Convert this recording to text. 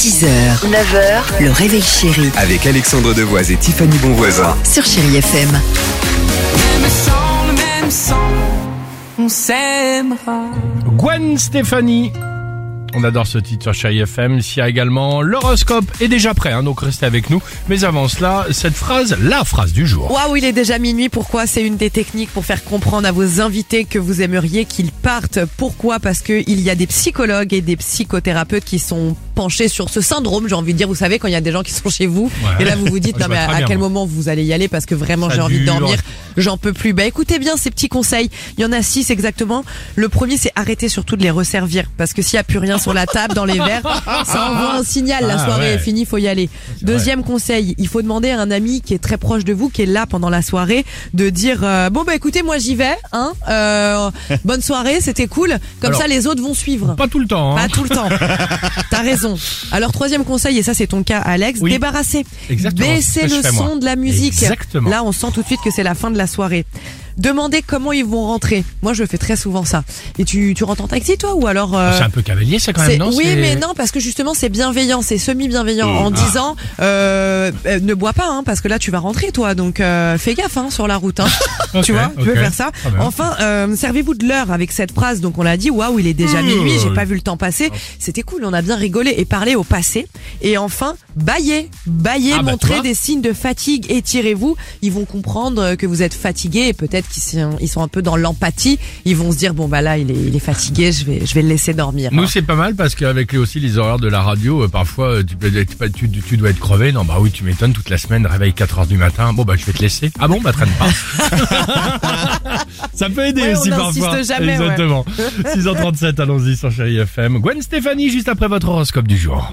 6h, 9h, le réveil chéri Avec Alexandre Devoise et Tiffany Bonvoisin. sur Chérie FM. Même le même sang, on s'aimera. Gwen Stefani. On adore ce titre sur Chai FM. Il y a également l'horoscope est déjà prêt, hein, donc restez avec nous. Mais avant cela, cette phrase, la phrase du jour. Waouh, il est déjà minuit. Pourquoi C'est une des techniques pour faire comprendre à vos invités que vous aimeriez qu'ils partent. Pourquoi Parce que il y a des psychologues et des psychothérapeutes qui sont penchés sur ce syndrome. J'ai envie de dire, vous savez, quand il y a des gens qui sont chez vous Ouais. et là vous vous dites non mais à quel moment vous allez y aller parce que vraiment j'ai envie de dormir, j'en peux plus. Bah écoutez bien ces petits conseils. Il y en a six exactement. Le premier c'est arrêter surtout de les resservir parce que s'il y a plus rien sur la table dans les verres, ça envoie un signal. La Ah, soirée ouais. est finie, faut y aller. Deuxième conseil, il faut demander à un ami qui est très proche de vous, qui est là pendant la soirée, de dire euh, bon bah écoutez moi j'y vais, hein, euh, bonne soirée, c'était cool. Comme Alors, ça les autres vont suivre. Pas tout le temps. Hein. Pas tout le temps. T'as raison. Alors troisième conseil, et ça c'est ton cas Alex, Oui. débarrasser. Exactement, Baisser le moi. son de la musique. Exactement. Là on sent tout de suite que c'est la fin de la soirée. Demandez comment ils vont rentrer. Moi je fais très souvent ça. Et tu, tu rentres en taxi toi ou alors... euh, C'est un peu cavalier, ça quand même, non? Oui, mais non, parce que justement, c'est bienveillant, c'est semi-bienveillant en disant euh, euh, ne bois pas, hein, parce que là, tu vas rentrer, toi. Donc, euh, fais gaffe hein, sur la route. Hein. Ok, tu vois, tu veux ok. faire ça. Très bien. Enfin, euh, servez-vous de l'heure avec cette phrase. Donc, on l'a dit, waouh, il est déjà Mmh. minuit, j'ai pas vu le temps passer. C'était cool, on a bien rigolé et parlé au passé. Et enfin, baillez, baillez, Ah, bah, montrez des signes de fatigue, étirez-vous. Ils vont comprendre que vous êtes fatigué et peut-être qu'ils sont, ils sont un peu dans l'empathie. Ils vont se dire bon bah là, il est, il est fatigué, je vais, je vais le laisser dormir. Nous c'est pas mal parce qu'avec les aussi les horaires de la radio, euh, parfois euh, tu, peux être- tu, tu- tu dois être crevé. Non bah oui tu m'étonnes toute la semaine, réveil 4 heures du matin. Bon bah je vais te laisser. Ah bon bah traîne pas. Ça peut aider Ouais, aussi on n'insiste parfois. jamais, ouais. Exactement. 6h37 allons-y sur Chéri FM. Gwen Stéphanie juste après votre horoscope du jour.